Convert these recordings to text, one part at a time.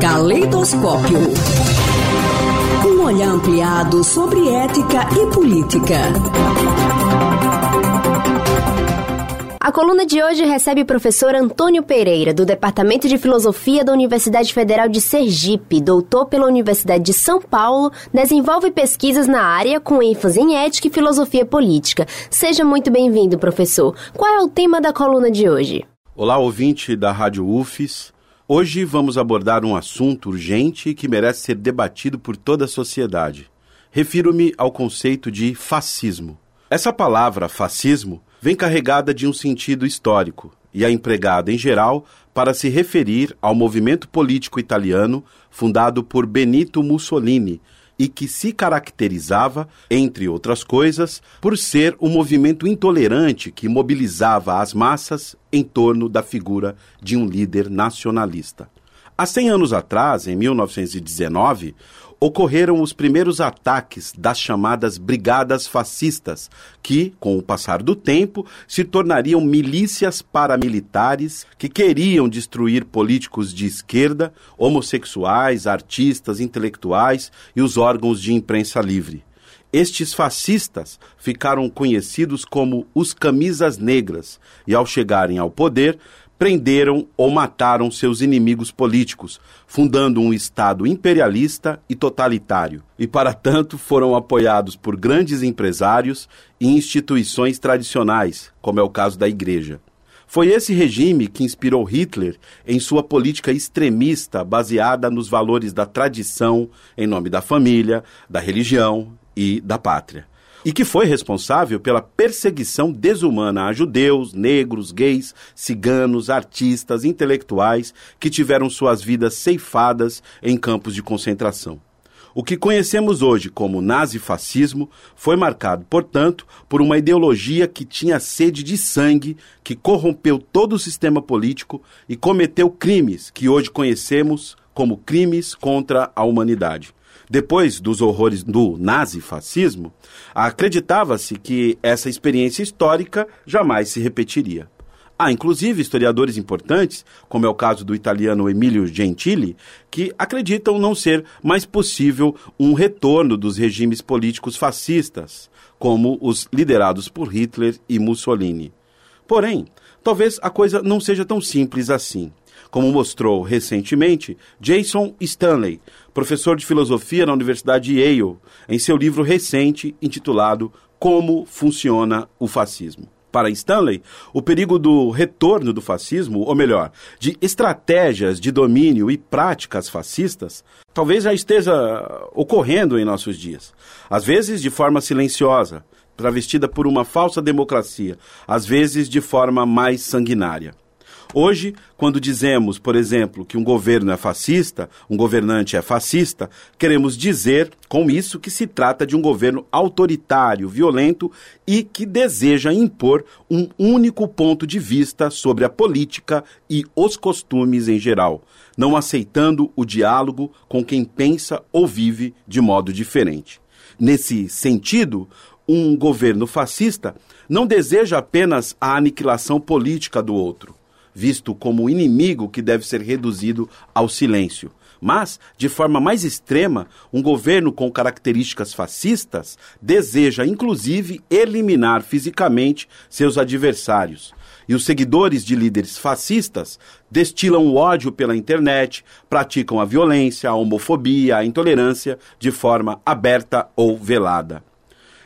Caleidoscópio. Um olhar ampliado sobre ética e política. A coluna de hoje recebe o professor Antônio Pereira, do Departamento de Filosofia da Universidade Federal de Sergipe, doutor pela Universidade de São Paulo, desenvolve pesquisas na área com ênfase em ética e filosofia política. Seja muito bem-vindo, professor. Qual é o tema da coluna de hoje? Olá, ouvinte da Rádio UFES. Hoje vamos abordar um assunto urgente que merece ser debatido por toda a sociedade. Refiro-me ao conceito de fascismo. Essa palavra, fascismo, vem carregada de um sentido histórico e é empregada, em geral, para se referir ao movimento político italiano fundado por Benito Mussolini e que se caracterizava, entre outras coisas, por ser um movimento intolerante que mobilizava as massas em torno da figura de um líder nacionalista. Há 100 anos atrás, em 1919, ocorreram os primeiros ataques das chamadas brigadas fascistas, que, com o passar do tempo, se tornariam milícias paramilitares que queriam destruir políticos de esquerda, homossexuais, artistas, intelectuais e os órgãos de imprensa livre. Estes fascistas ficaram conhecidos como os camisas negras e, ao chegarem ao poder, prenderam ou mataram seus inimigos políticos, fundando um Estado imperialista e totalitário, e para tanto foram apoiados por grandes empresários e instituições tradicionais, como é o caso da Igreja. Foi esse regime que inspirou Hitler em sua política extremista baseada nos valores da tradição, em nome da família, da religião e da pátria e que foi responsável pela perseguição desumana a judeus, negros, gays, ciganos, artistas, intelectuais que tiveram suas vidas ceifadas em campos de concentração. O que conhecemos hoje como nazifascismo foi marcado, portanto, por uma ideologia que tinha sede de sangue, que corrompeu todo o sistema político e cometeu crimes que hoje conhecemos como crimes contra a humanidade. Depois dos horrores do nazifascismo, acreditava-se que essa experiência histórica jamais se repetiria. Há, inclusive, historiadores importantes, como é o caso do italiano Emilio Gentili, que acreditam não ser mais possível um retorno dos regimes políticos fascistas, como os liderados por Hitler e Mussolini. Porém, talvez a coisa não seja tão simples assim como mostrou recentemente Jason Stanley, professor de filosofia na Universidade Yale, em seu livro recente intitulado Como Funciona o Fascismo. Para Stanley, o perigo do retorno do fascismo, ou melhor, de estratégias de domínio e práticas fascistas, talvez já esteja ocorrendo em nossos dias. Às vezes de forma silenciosa, travestida por uma falsa democracia, às vezes de forma mais sanguinária. Hoje, quando dizemos, por exemplo, que um governo é fascista, um governante é fascista, queremos dizer com isso que se trata de um governo autoritário, violento e que deseja impor um único ponto de vista sobre a política e os costumes em geral, não aceitando o diálogo com quem pensa ou vive de modo diferente. Nesse sentido, um governo fascista não deseja apenas a aniquilação política do outro visto como inimigo que deve ser reduzido ao silêncio. Mas, de forma mais extrema, um governo com características fascistas deseja, inclusive, eliminar fisicamente seus adversários. E os seguidores de líderes fascistas destilam o ódio pela internet, praticam a violência, a homofobia, a intolerância de forma aberta ou velada.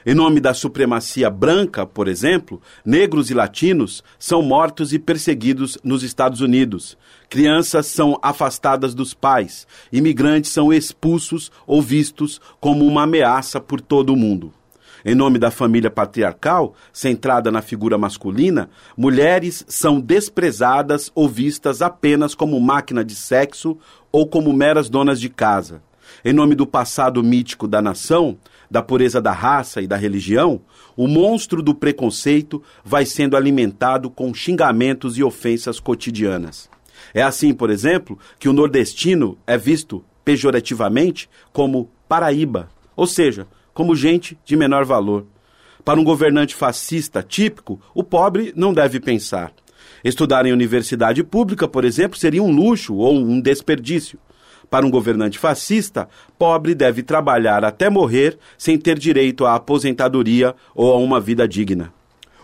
Em nome da supremacia branca, por exemplo, negros e latinos são mortos e perseguidos nos Estados Unidos. Crianças são afastadas dos pais. Imigrantes são expulsos ou vistos como uma ameaça por todo o mundo. Em nome da família patriarcal, centrada na figura masculina, mulheres são desprezadas ou vistas apenas como máquina de sexo ou como meras donas de casa. Em nome do passado mítico da nação, da pureza da raça e da religião, o monstro do preconceito vai sendo alimentado com xingamentos e ofensas cotidianas. É assim, por exemplo, que o nordestino é visto pejorativamente como Paraíba, ou seja, como gente de menor valor. Para um governante fascista típico, o pobre não deve pensar. Estudar em universidade pública, por exemplo, seria um luxo ou um desperdício. Para um governante fascista, pobre deve trabalhar até morrer sem ter direito à aposentadoria ou a uma vida digna.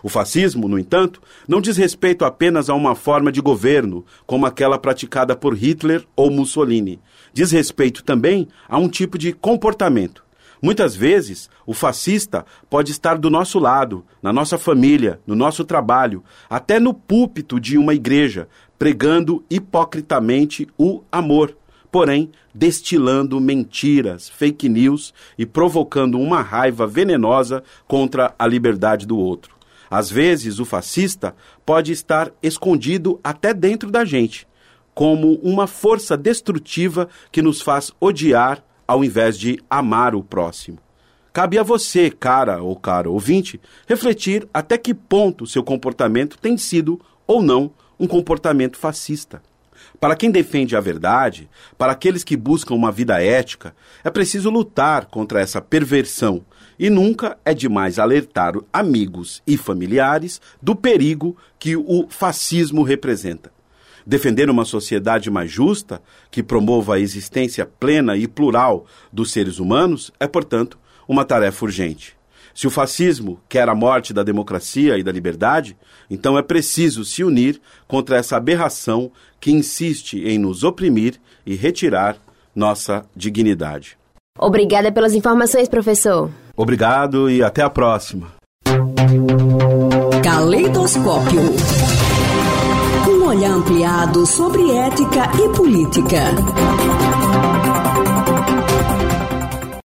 O fascismo, no entanto, não diz respeito apenas a uma forma de governo, como aquela praticada por Hitler ou Mussolini. Diz respeito também a um tipo de comportamento. Muitas vezes, o fascista pode estar do nosso lado, na nossa família, no nosso trabalho, até no púlpito de uma igreja, pregando hipocritamente o amor, porém destilando mentiras, fake news e provocando uma raiva venenosa contra a liberdade do outro. Às vezes, o fascista pode estar escondido até dentro da gente, como uma força destrutiva que nos faz odiar ao invés de amar o próximo. Cabe a você, cara ou caro ouvinte, refletir até que ponto seu comportamento tem sido ou não um comportamento fascista. Para quem defende a verdade, para aqueles que buscam uma vida ética, é preciso lutar contra essa perversão e nunca é demais alertar amigos e familiares do perigo que o fascismo representa. Defender uma sociedade mais justa, que promova a existência plena e plural dos seres humanos, é, portanto, uma tarefa urgente. Se o fascismo quer a morte da democracia e da liberdade, então é preciso se unir contra essa aberração que insiste em nos oprimir e retirar nossa dignidade. Obrigada pelas informações, professor. Obrigado e até a próxima. Caleidoscópio. Um olhar ampliado sobre ética e política.